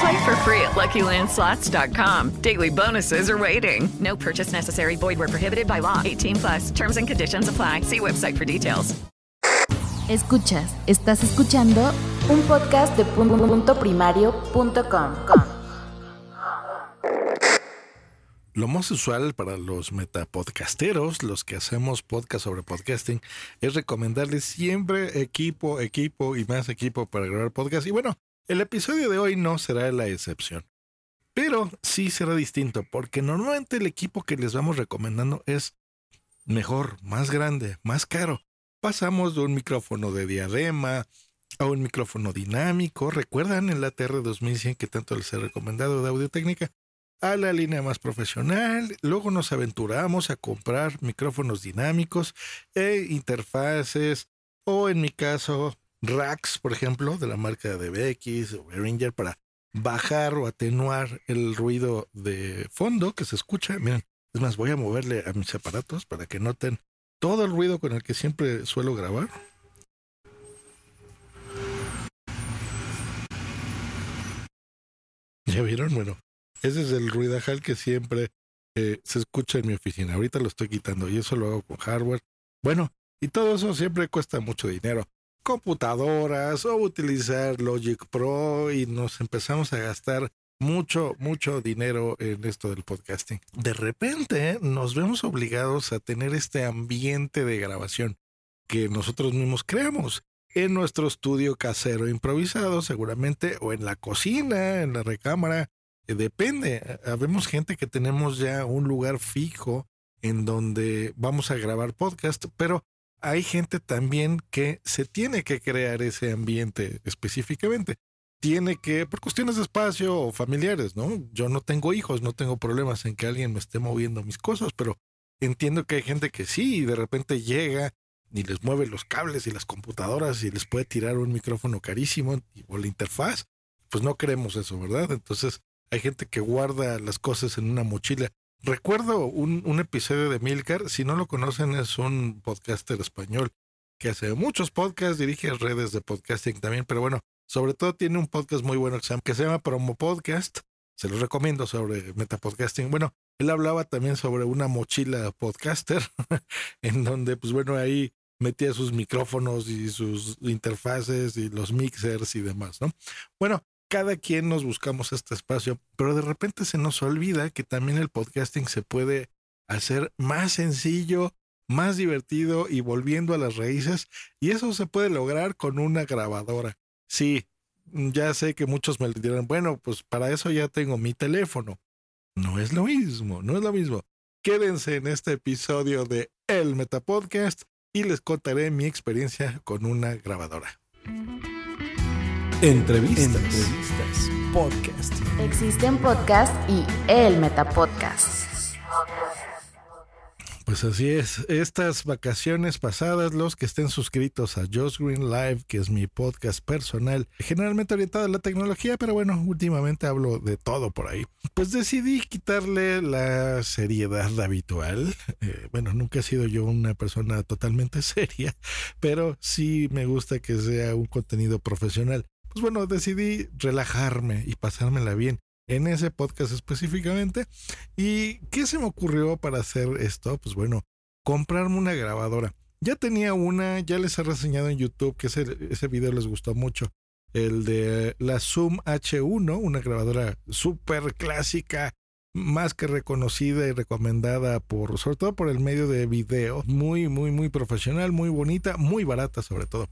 Play for free at LuckyLandSlots.com. Daily bonuses are waiting. No purchase necessary. Void where prohibited by law. 18 plus. Terms and conditions apply. See website for details. Escuchas, estás escuchando un podcast de punto primario.com. Lo más usual para los metapodcasteros, los que hacemos podcast sobre podcasting, es recomendarles siempre equipo, equipo y más equipo para grabar podcast. Y bueno, el episodio de hoy no será la excepción. Pero sí será distinto, porque normalmente el equipo que les vamos recomendando es mejor, más grande, más caro. Pasamos de un micrófono de diadema a un micrófono dinámico. ¿Recuerdan el ATR 2100 que tanto les he recomendado de audio técnica? a la línea más profesional. Luego nos aventuramos a comprar micrófonos dinámicos e interfaces o en mi caso racks, por ejemplo, de la marca de BX o Behringer para bajar o atenuar el ruido de fondo que se escucha. Miren, es más, voy a moverle a mis aparatos para que noten todo el ruido con el que siempre suelo grabar. ¿Ya vieron? Bueno, ese es el ruidajal que siempre eh, se escucha en mi oficina. Ahorita lo estoy quitando y eso lo hago con hardware. Bueno, y todo eso siempre cuesta mucho dinero. Computadoras o utilizar Logic Pro y nos empezamos a gastar mucho, mucho dinero en esto del podcasting. De repente nos vemos obligados a tener este ambiente de grabación que nosotros mismos creamos en nuestro estudio casero improvisado, seguramente, o en la cocina, en la recámara, eh, depende. Habemos gente que tenemos ya un lugar fijo en donde vamos a grabar podcast, pero hay gente también que se tiene que crear ese ambiente específicamente. Tiene que, por cuestiones de espacio o familiares, ¿no? Yo no tengo hijos, no tengo problemas en que alguien me esté moviendo mis cosas, pero entiendo que hay gente que sí, y de repente llega y les mueve los cables y las computadoras y les puede tirar un micrófono carísimo o la interfaz. Pues no queremos eso, ¿verdad? Entonces, hay gente que guarda las cosas en una mochila. Recuerdo un, episodio de Milcar, si no lo conocen es un podcaster español que hace muchos podcasts, dirige redes de podcasting también, pero bueno, sobre todo tiene un podcast muy bueno que se llama, que se llama Promo Podcast, se los recomiendo sobre metapodcasting. Bueno, él hablaba también sobre una mochila podcaster, en donde pues bueno, ahí metía sus micrófonos y sus interfaces y los mixers y demás, ¿no? Bueno, cada quien nos buscamos este espacio, pero de repente se nos olvida que también el podcasting se puede hacer más sencillo, más divertido y volviendo a las raíces, y eso se puede lograr con una grabadora. Sí, ya sé que muchos me dirán, bueno, pues para eso ya tengo mi teléfono. No es lo mismo, no es lo mismo. Quédense en este episodio de El Metapodcast y les contaré mi experiencia con una grabadora. Entrevistas. Entrevistas. Podcast. Existen podcast y el Metapodcast. Pues así es. Estas vacaciones pasadas, los que estén suscritos a Josh Green Live, que es mi podcast personal, generalmente orientado a la tecnología, pero bueno, últimamente hablo de todo por ahí. Pues decidí quitarle la seriedad habitual. Eh, bueno, nunca he sido yo una persona totalmente seria, pero sí me gusta que sea un contenido profesional. Pues bueno, decidí relajarme y pasármela bien en ese podcast específicamente. ¿Y qué se me ocurrió para hacer esto? Pues bueno, comprarme una grabadora. Ya tenía una, ya les he reseñado en YouTube que ese, ese video les gustó mucho. El de la Zoom H1, una grabadora súper clásica, más que reconocida y recomendada por, sobre todo por el medio de video, muy, muy, muy profesional, muy bonita, muy barata sobre todo.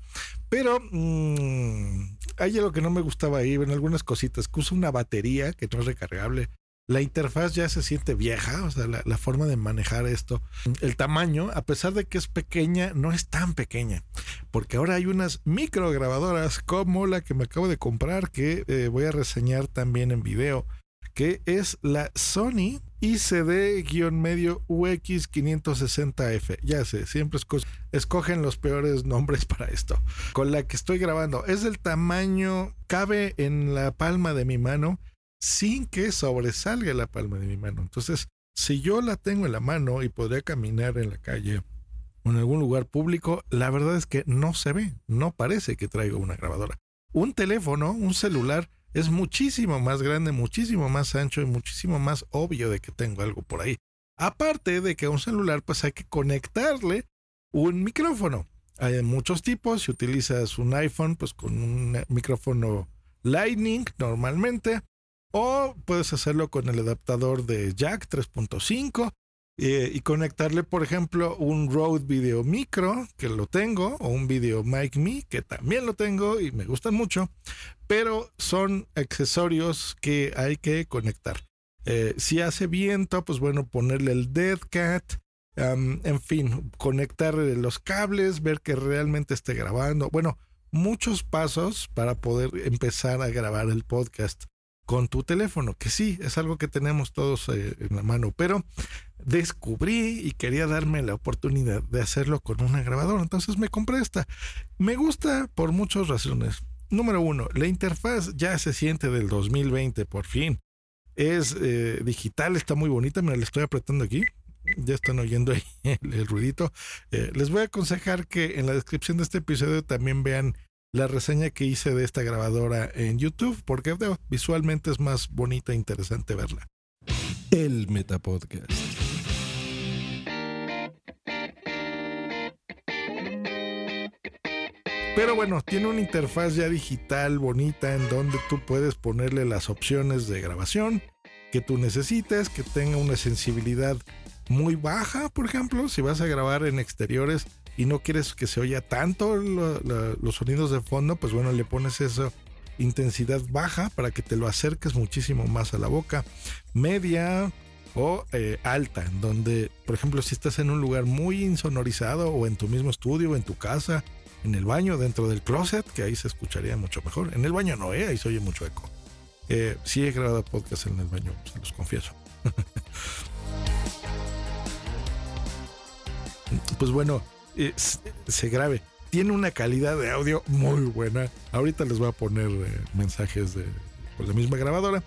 Pero mmm, hay algo que no me gustaba ahí, en algunas cositas, que usa una batería que no es recargable. La interfaz ya se siente vieja, o sea, la, la, forma de manejar esto. El tamaño, a pesar de que es pequeña, no es tan pequeña, porque ahora hay unas micro grabadoras como la que me acabo de comprar, que eh, voy a reseñar también en video que es la Sony ICD-medio UX560F. Ya sé, siempre escogen los peores nombres para esto. Con la que estoy grabando es del tamaño, cabe en la palma de mi mano sin que sobresalga la palma de mi mano. Entonces, si yo la tengo en la mano y podría caminar en la calle o en algún lugar público, la verdad es que no se ve, no parece que traigo una grabadora. Un teléfono, un celular, es muchísimo más grande, muchísimo más ancho y muchísimo más obvio de que tengo algo por ahí. Aparte de que a un celular pues hay que conectarle un micrófono. Hay muchos tipos, si utilizas un iPhone pues con un micrófono Lightning normalmente o puedes hacerlo con el adaptador de jack 3.5 eh, y conectarle, por ejemplo, un Rode Video Micro, que lo tengo, o un Video Mic Me, que también lo tengo y me gustan mucho, pero son accesorios que hay que conectar. Eh, si hace viento, pues bueno, ponerle el Dead Cat, um, en fin, conectar los cables, ver que realmente esté grabando. Bueno, muchos pasos para poder empezar a grabar el podcast con tu teléfono, que sí, es algo que tenemos todos eh, en la mano, pero descubrí y quería darme la oportunidad de hacerlo con una grabadora, entonces me compré esta. Me gusta por muchas razones. Número uno, la interfaz ya se siente del 2020, por fin. Es eh, digital, está muy bonita, me la estoy apretando aquí. Ya están oyendo ahí el, ruidito. Eh, les voy a aconsejar que en la descripción de este episodio también vean la reseña que hice de esta grabadora en YouTube, porque visualmente es más bonita e interesante verla. El Metapodcast. Pero bueno, tiene una interfaz ya digital bonita en donde tú puedes ponerle las opciones de grabación que tú necesites, que tenga una sensibilidad muy baja, por ejemplo, si vas a grabar en exteriores y no quieres que se oya tanto los sonidos de fondo, pues bueno, le pones esa intensidad baja para que te lo acerques muchísimo más a la boca, media o eh, alta, donde, por ejemplo, si estás en un lugar muy insonorizado o en tu mismo estudio, o en tu casa, en el baño, dentro del closet, que ahí se escucharía mucho mejor. En el baño no, ¿eh? ahí se oye mucho eco. Eh, sí he grabado podcast en el baño, se los confieso. pues bueno, eh, se grabe. Tiene una calidad de audio muy buena. Ahorita les voy a poner eh, mensajes de con la misma grabadora.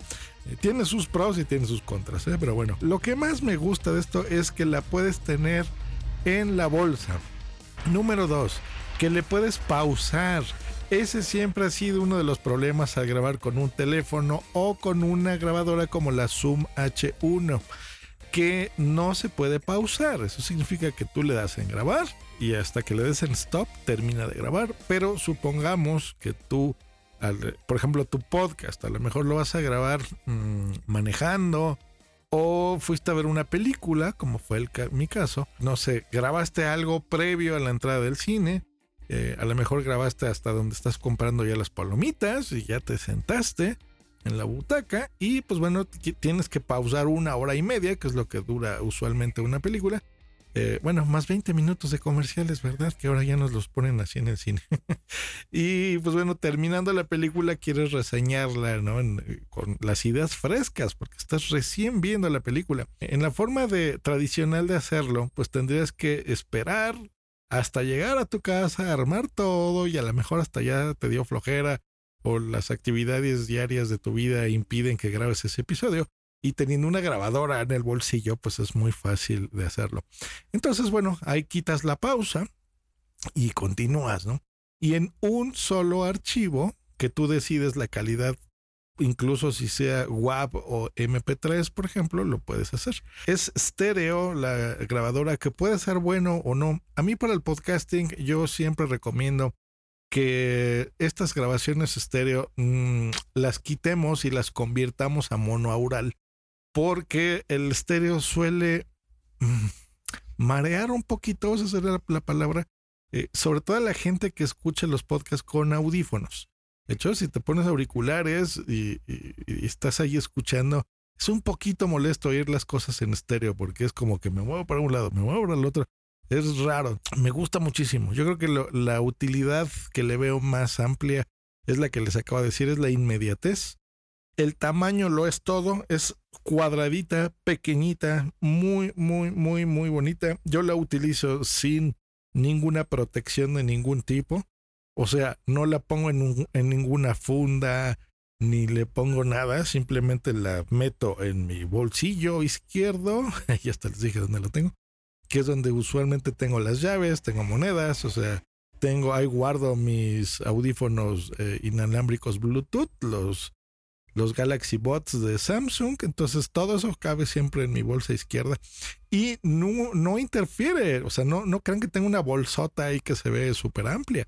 Eh, tiene sus pros y tiene sus contras, pero bueno. Lo que más me gusta de esto es que la puedes tener en la bolsa. Número dos, que le puedes pausar. Ese siempre ha sido uno de los problemas al grabar con un teléfono o con una grabadora como la Zoom H1 que no se puede pausar. Eso significa que tú le das en grabar y hasta que le des en stop termina de grabar. Pero supongamos que tú, por ejemplo, tu podcast, a lo mejor lo vas a grabar mmm, manejando o fuiste a ver una película, como fue mi caso. No sé, grabaste algo previo a la entrada del cine. Eh, a lo mejor grabaste hasta donde estás comprando ya las palomitas y ya te sentaste en la butaca y pues bueno, tienes que pausar una hora y media, que es lo que dura usualmente una película. Eh, bueno, más 20 minutos de comerciales, ¿verdad? Que ahora ya nos los ponen así en el cine. y pues bueno, terminando la película, quieres reseñarla, ¿no? con las ideas frescas, porque estás recién viendo la película. En la forma de tradicional de hacerlo, pues tendrías que esperar hasta llegar a tu casa, armar todo y a lo mejor hasta ya te dio flojera o las actividades diarias de tu vida impiden que grabes ese episodio. Y teniendo una grabadora en el bolsillo, pues es muy fácil de hacerlo. Entonces, bueno, ahí quitas la pausa y continúas, ¿no? Y en un solo archivo que tú decides la calidad, incluso si sea WAV o MP3, por ejemplo, lo puedes hacer. Es estéreo la grabadora que puede ser bueno o no. A mí para el podcasting yo siempre recomiendo que estas grabaciones estéreo mm, las quitemos y las convirtamos a monoaural porque el estéreo suele mm, marear un poquito, esa sería la, la palabra, eh, sobre todo a la gente que escucha los podcasts con audífonos. De hecho, si te pones auriculares y, y- estás ahí escuchando, es un poquito molesto oír las cosas en estéreo porque es como que me muevo para un lado, me muevo para el otro. Es raro. Me gusta muchísimo. Yo creo que la utilidad que le veo más amplia es la que les acabo de decir, es la inmediatez. El tamaño lo es todo, es cuadradita, pequeñita, muy, muy, muy, muy bonita. Yo la utilizo sin ninguna protección de ningún tipo. O sea, no la pongo en, en ninguna funda, ni le pongo nada, simplemente la meto en mi bolsillo izquierdo, y hasta les dije dónde lo tengo, que es donde usualmente tengo las llaves, tengo monedas, o sea, tengo, ahí guardo mis audífonos eh, inalámbricos Bluetooth, los, los Galaxy Bots de Samsung, entonces todo eso cabe siempre en mi bolsa izquierda y no, no interfiere, o sea, no, no crean que tengo una bolsota ahí que se ve súper amplia.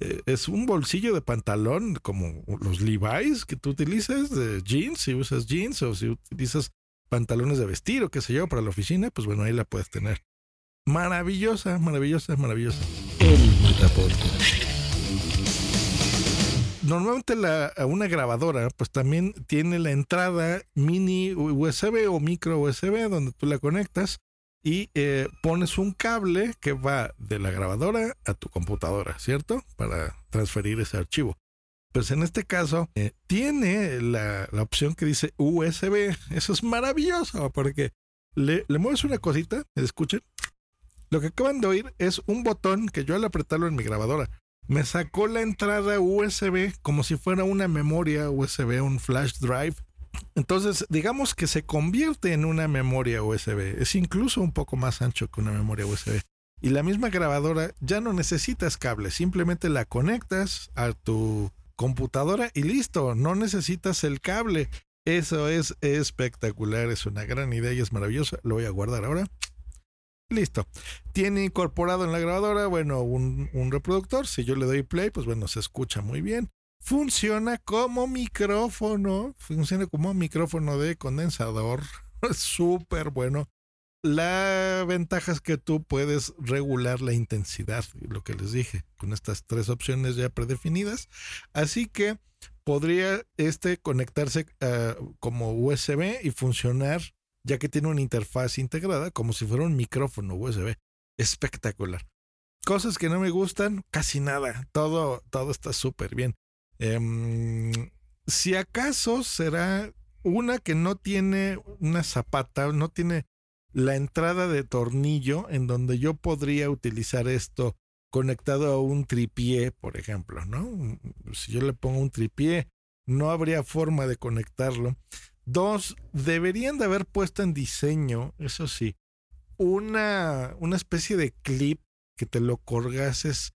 Eh, es un bolsillo de pantalón como los Levi's que tú utilizas de jeans, si usas jeans o si utilizas pantalones de vestir o qué sé yo para la oficina, pues bueno, ahí la puedes tener. Maravillosa, maravillosa, maravillosa. El. Normalmente la, una grabadora pues también tiene la entrada mini USB o micro USB donde tú la conectas y eh, pones un cable que va de la grabadora a tu computadora, ¿cierto? Para transferir ese archivo. Pues en este caso eh, tiene la, la opción que dice USB. Eso es maravilloso porque le, le mueves una cosita, escuchen. Lo que acaban de oír es un botón que yo al apretarlo en mi grabadora me sacó la entrada USB como si fuera una memoria USB, un flash drive. Entonces, digamos que se convierte en una memoria USB. Es incluso un poco más ancho que una memoria USB. Y la misma grabadora ya no necesitas cable, simplemente la conectas a tu computadora y listo, no necesitas el cable. Eso es espectacular, es una gran idea y es maravillosa. Lo voy a guardar ahora. Listo. Tiene incorporado en la grabadora, bueno, un, un reproductor. Si yo le doy play, pues bueno, se escucha muy bien. Funciona como micrófono. Funciona como micrófono de condensador. Súper bueno. La ventaja es que tú puedes regular la intensidad, lo que les dije, con estas tres opciones ya predefinidas. Así que podría este conectarse uh, como USB y funcionar ya que tiene una interfaz integrada como si fuera un micrófono USB. Espectacular. Cosas que no me gustan, casi nada. Todo, todo está súper bien. Eh, si acaso será una que no tiene una zapata, no tiene la entrada de tornillo en donde yo podría utilizar esto conectado a un tripié, por ejemplo, ¿no? Si yo le pongo un tripié, no habría forma de conectarlo. Dos, deberían de haber puesto en diseño, eso sí, una, una especie de clip que te lo colgases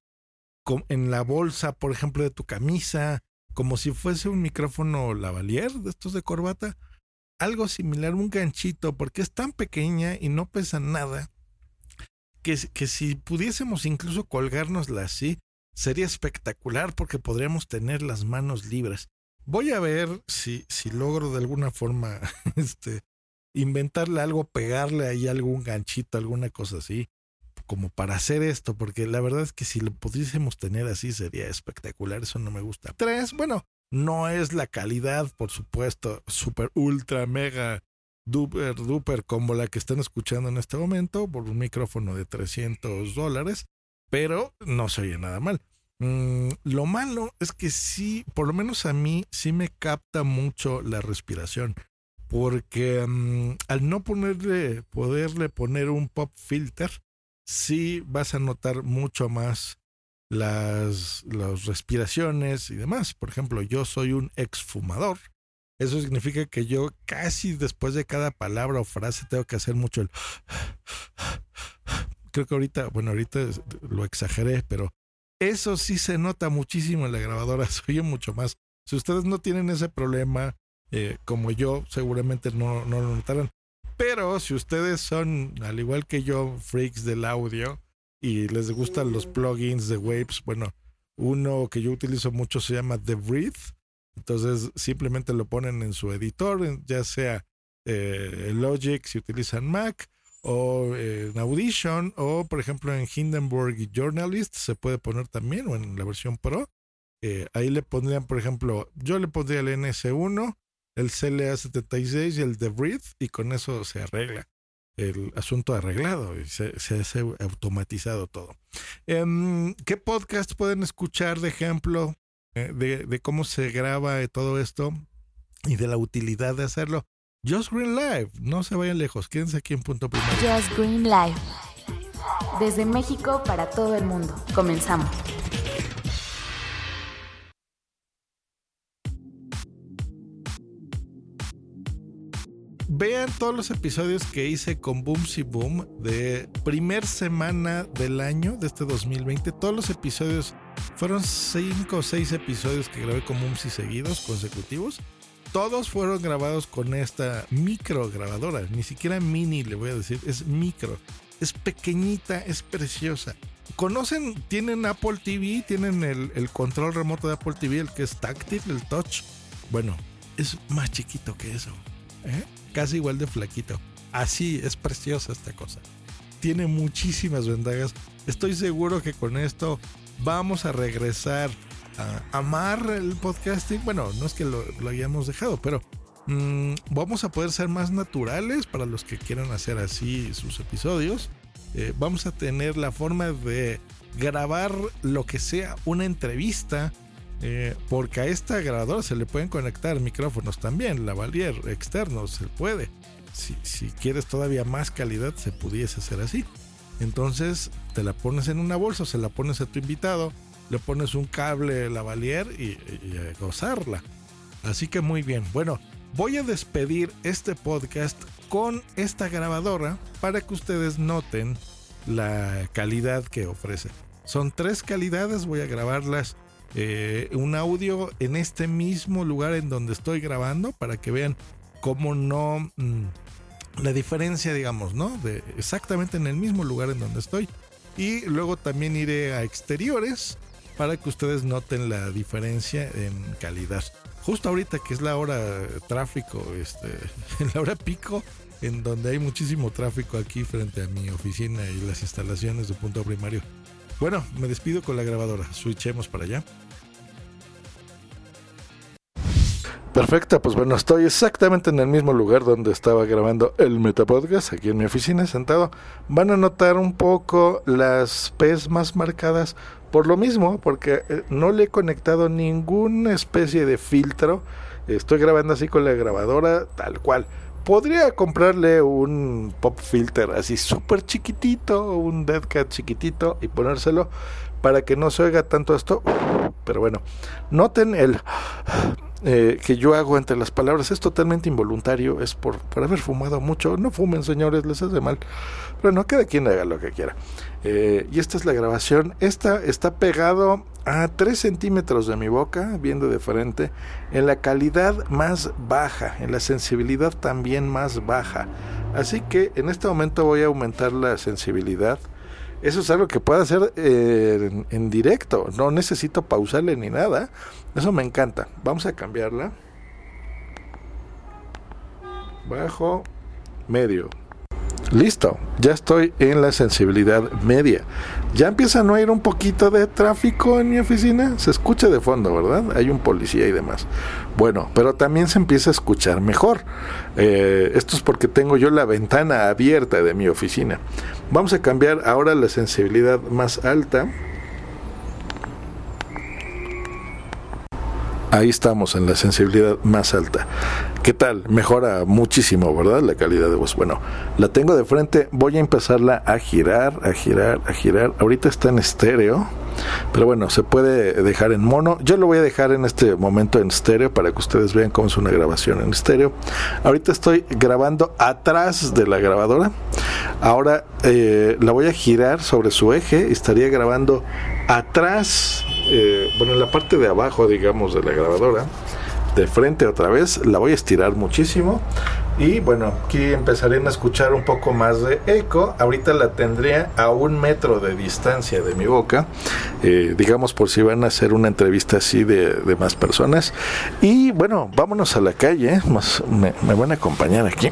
en la bolsa, por ejemplo, de tu camisa, como si fuese un micrófono lavalier de estos de corbata. Algo similar, un ganchito, porque es tan pequeña y no pesa nada, que, que si pudiésemos incluso colgárnosla así, sería espectacular porque podríamos tener las manos libres. Voy a ver si, si logro de alguna forma este, inventarle algo, pegarle ahí algún ganchito, alguna cosa así, como para hacer esto, porque la verdad es que si lo pudiésemos tener así sería espectacular, eso no me gusta. Tres, bueno, no es la calidad, por supuesto, super, ultra, mega, duper, duper, como la que están escuchando en este momento, por un micrófono de 300 dólares, pero no se oye nada mal. Mm, lo malo es que sí, por lo menos a mí, sí me capta mucho la respiración. Porque mm, al no ponerle, poderle poner un pop filter, sí vas a notar mucho más las, las respiraciones y demás. Por ejemplo, yo soy un exfumador. Eso significa que yo casi después de cada palabra o frase tengo que hacer mucho el... Creo que ahorita, bueno, ahorita lo exageré, pero eso sí se nota muchísimo en la grabadora, se oye mucho más. Si ustedes no tienen ese problema, eh, como yo, seguramente no, no lo notarán. Pero si ustedes son, al igual que yo, freaks del audio y les gustan los plugins de Waves, bueno, uno que yo utilizo mucho se llama The Breathe. Entonces simplemente lo ponen en su editor, ya sea eh, Logic si utilizan Mac, o en Audition, o por ejemplo en Hindenburg Journalist se puede poner también, o en la versión Pro. Eh, ahí le pondrían, por ejemplo, yo le pondría el NS1, el CLA76 y el The Breathe, y con eso se arregla el asunto arreglado y se, se hace automatizado todo. Em, ¿Qué podcast pueden escuchar de ejemplo eh, de, de, cómo se graba todo esto y de la utilidad de hacerlo? Just Green Live, no se vayan lejos, quédense aquí en punto primero. Just Green Live. Desde México para todo el mundo. Comenzamos. Vean todos los episodios que hice con Boomsy Boom de primer semana del año de este 2020. Todos los episodios fueron cinco o seis episodios que grabé con Boomsy seguidos, consecutivos. Todos fueron grabados con esta micro grabadora, ni siquiera mini le voy a decir, es micro. Es pequeñita, es preciosa. ¿Conocen? Tienen Apple TV, tienen el, el control remoto de Apple TV, el que es táctil, el touch. Bueno, es más chiquito que eso. ¿Eh? casi igual de flaquito. Así es preciosa esta cosa. Tiene muchísimas ventajas. Estoy seguro que con esto vamos a regresar a amar el podcasting. Bueno, no es que lo, hayamos dejado, pero mmm, vamos a poder ser más naturales para los que quieran hacer así sus episodios. Eh, vamos a tener la forma de grabar lo que sea una entrevista eh, porque a esta grabadora se le pueden conectar micrófonos también, lavalier externos, se puede. Si, quieres todavía más calidad, se pudiese hacer así. Entonces te la pones en una bolsa, se la pones a tu invitado, le pones un cable lavalier y, y gozarla. Así que muy bien. Bueno, voy a despedir este podcast con esta grabadora para que ustedes noten la calidad que ofrece. Son tres calidades, voy a grabarlas eh, un audio en este mismo lugar en donde estoy grabando para que vean cómo no mmm, la diferencia, digamos, ¿no? De exactamente en el mismo lugar en donde estoy. Y luego también iré a exteriores para que ustedes noten la diferencia en calidad. Justo ahorita que es la hora tráfico, este, en la hora pico, en donde hay muchísimo tráfico aquí frente a mi oficina y las instalaciones de punto primario. Bueno, me despido con la grabadora. Switchemos para allá. Perfecto, pues bueno, estoy exactamente en el mismo lugar donde estaba grabando el Metapodcast, aquí en mi oficina sentado. Van a notar un poco las P's más marcadas por lo mismo, porque eh, no le he conectado ninguna especie de filtro. Estoy grabando así con la grabadora, tal cual. Podría comprarle un pop filter así súper chiquitito, un dead cat chiquitito y ponérselo para que no se oiga tanto esto. Pero bueno, noten el eh, que yo hago entre las palabras es totalmente involuntario, es por, por, haber fumado mucho. No fumen, señores, les hace mal. Pero no, cada quien haga lo que quiera. Eh, y esta es la grabación. Esta está pegado a 3 centímetros de mi boca, viendo de frente, en la calidad más baja, en la sensibilidad también más baja. Así que en este momento voy a aumentar la sensibilidad. Eso es algo que puedo hacer eh, en, en, directo. No necesito pausarle ni nada. Eso me encanta. Vamos a cambiarla. Bajo, medio. Listo, ya estoy en la sensibilidad media. Ya empieza a no ir un poquito de tráfico en mi oficina. Se escucha de fondo, ¿verdad? Hay un policía y demás. Bueno, pero también se empieza a escuchar mejor. Eh, esto es porque tengo yo la ventana abierta de mi oficina. Vamos a cambiar ahora la sensibilidad más alta. Ahí estamos en la sensibilidad más alta. ¿Qué tal? Mejora muchísimo, ¿verdad? La calidad de voz. Bueno, la tengo de frente. Voy a empezarla a girar, a girar, a girar. Ahorita está en estéreo. Pero bueno, se puede dejar en mono. Yo lo voy a dejar en este momento en estéreo para que ustedes vean cómo es una grabación en estéreo. Ahorita estoy grabando atrás de la grabadora. Ahora eh, la voy a girar sobre su eje. Estaría grabando atrás, eh, bueno, en la parte de abajo, digamos, de la grabadora. De frente otra vez. La voy a estirar muchísimo Y bueno, aquí empezarían a escuchar un poco más de eco. Ahorita la tendría a un metro de distancia de mi boca. Eh, digamos por si van a hacer una entrevista así de, más personas. Y bueno, vámonos a la calle. Me van a acompañar aquí.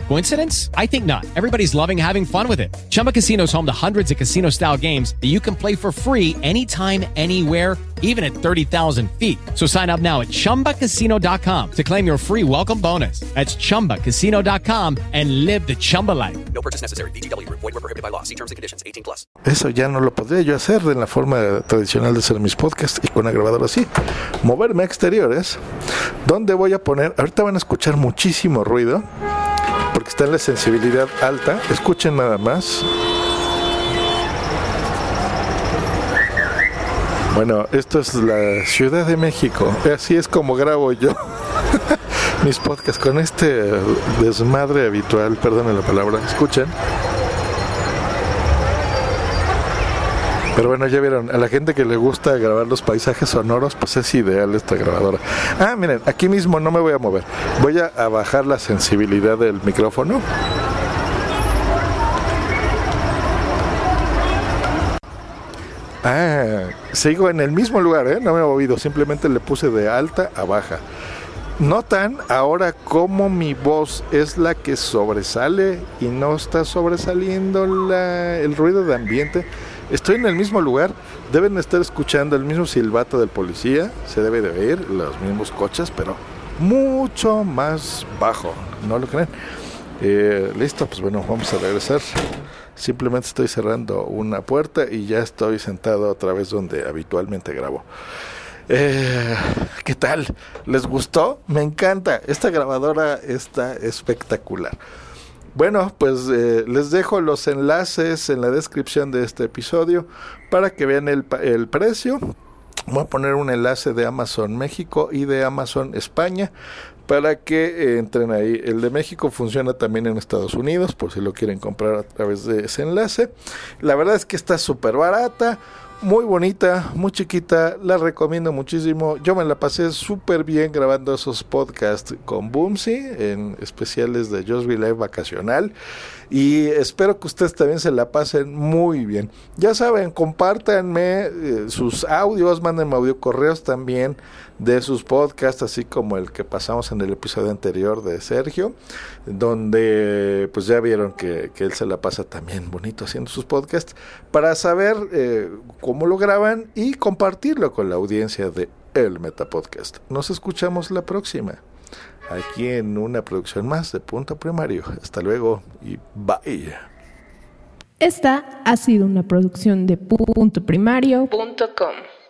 Coincidence? I think not. Everybody's loving having fun with it. Chumba Casino is home to hundreds of casino style games that you can play for free anytime, anywhere, even at 30,000 feet. So sign up now at chumbacasino.com to claim your free welcome bonus. That's chumbacasino.com and live the Chumba life. No purchase necessary. VGW. Void were prohibited by law. See terms and conditions. 18 plus. Eso ya no lo podría yo hacer en la forma tradicional de hacer mis podcasts y con una grabadora así. Moverme a exteriores, donde voy a poner, ahorita van a escuchar muchísimo ruido, porque está en la sensibilidad alta. Escuchen nada más. Bueno, esto es la Ciudad de México. Así es como grabo yo mis podcasts con este desmadre habitual. Perdonen la palabra. Escuchen. Pero bueno, ya vieron, a la gente que le gusta grabar los paisajes sonoros, pues es ideal esta grabadora. Ah, miren, aquí mismo no me voy a mover. Voy a, bajar la sensibilidad del micrófono. Ah, sigo en el mismo lugar, ¿eh? No me he movido, simplemente le puse de alta a baja. Notan ahora cómo mi voz es la que sobresale y no está sobresaliendo el ruido de ambiente. Estoy en el mismo lugar, deben estar escuchando el mismo silbato del policía, se debe de oír los mismos coches, pero mucho más bajo, ¿no lo creen? Eh, Listo, pues bueno, vamos a regresar. Simplemente estoy cerrando una puerta y ya estoy sentado otra vez donde habitualmente grabo. Eh, ¿Qué tal? ¿Les gustó? Me encanta. Esta grabadora está espectacular. Bueno, pues eh, les dejo los enlaces en la descripción de este episodio para que vean el, el precio. Voy a poner un enlace de Amazon México y de Amazon España para que eh, entren ahí. El de México funciona también en Estados Unidos, por si lo quieren comprar a través de ese enlace. La verdad es que está súper barata. Muy bonita, muy chiquita, la recomiendo muchísimo. Yo me la pasé súper bien grabando esos podcasts con Boomsy en especiales de Just Be Live vacacional. Y espero que ustedes también se la pasen muy bien. Ya saben, compártanme eh, sus audios, mándenme audio correos también de sus podcasts, así como el que pasamos en el episodio anterior de Sergio, donde pues ya vieron que, que él se la pasa también bonito haciendo sus podcasts, para saber eh, cómo lo graban y compartirlo con la audiencia de El Meta Podcast. Nos escuchamos la próxima aquí en una producción más de Punto Primario. Hasta luego y bye. Esta ha sido una producción de puntoprimario.com.